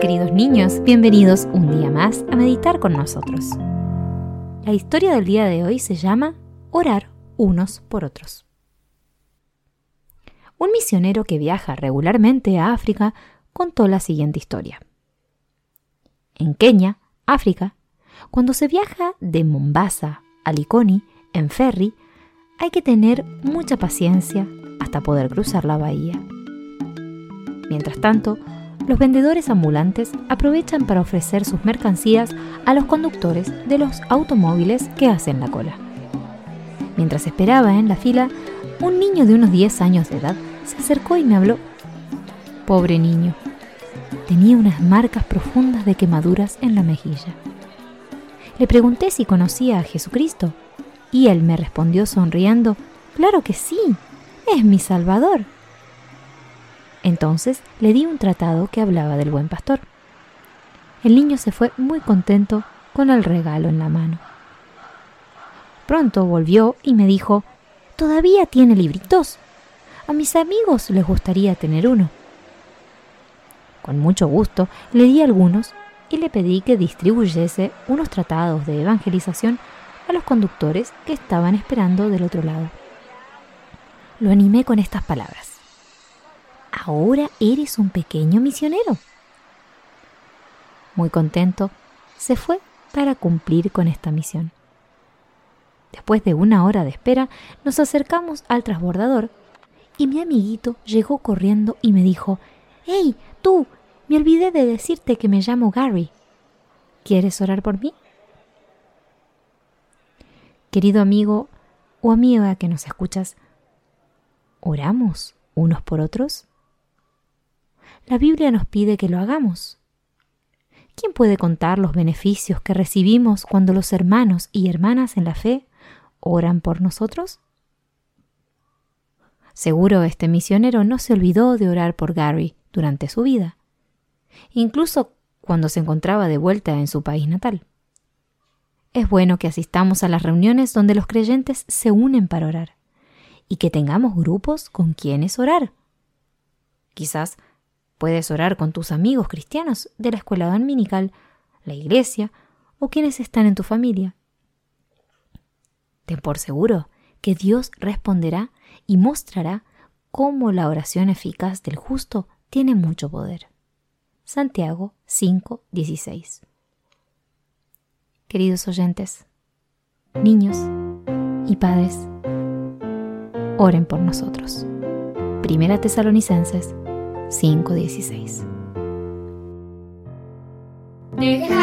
queridos niños. Bienvenidos un día más a meditar con nosotros. La historia del día de hoy se llama Orar unos por otros. Un misionero que viaja regularmente a África contó la siguiente historia. En Kenia, África, cuando se viaja de Mombasa a Likoni en ferry, hay que tener mucha paciencia hasta poder cruzar la bahía. Mientras tanto, los vendedores ambulantes aprovechan para ofrecer sus mercancías a los conductores de los automóviles que hacen la cola. Mientras esperaba en la fila, un niño de unos 10 años de edad se acercó y me habló. Pobre niño. Tenía unas marcas profundas de quemaduras en la mejilla. Le pregunté si conocía a Jesucristo y él me respondió sonriendo, Claro que sí, es mi Salvador. Entonces le di un tratado que hablaba del buen pastor. El niño se fue muy contento con el regalo en la mano. Pronto volvió y me dijo, ¿todavía tiene libritos? A mis amigos les gustaría tener uno. Con mucho gusto le di algunos y le pedí que distribuyese unos tratados de evangelización a los conductores que estaban esperando del otro lado. Lo animé con estas palabras. Ahora eres un pequeño misionero. Muy contento, se fue para cumplir con esta misión. Después de una hora de espera, nos acercamos al transbordador y mi amiguito llegó corriendo y me dijo, ¡Hey, tú! Me olvidé de decirte que me llamo Gary. ¿Quieres orar por mí? Querido amigo o amiga que nos escuchas, ¿oramos unos por otros? La Biblia nos pide que lo hagamos. ¿Quién puede contar los beneficios que recibimos cuando los hermanos y hermanas en la fe oran por nosotros? Seguro este misionero no se olvidó de orar por Gary durante su vida, incluso cuando se encontraba de vuelta en su país natal. Es bueno que asistamos a las reuniones donde los creyentes se unen para orar y que tengamos grupos con quienes orar. Quizás puedes orar con tus amigos cristianos de la escuela dominical, la iglesia o quienes están en tu familia. Ten por seguro que Dios responderá y mostrará cómo la oración eficaz del justo tiene mucho poder. Santiago 5:16 queridos oyentes, niños y padres, oren por nosotros. Primera Tesalonicenses 5:16.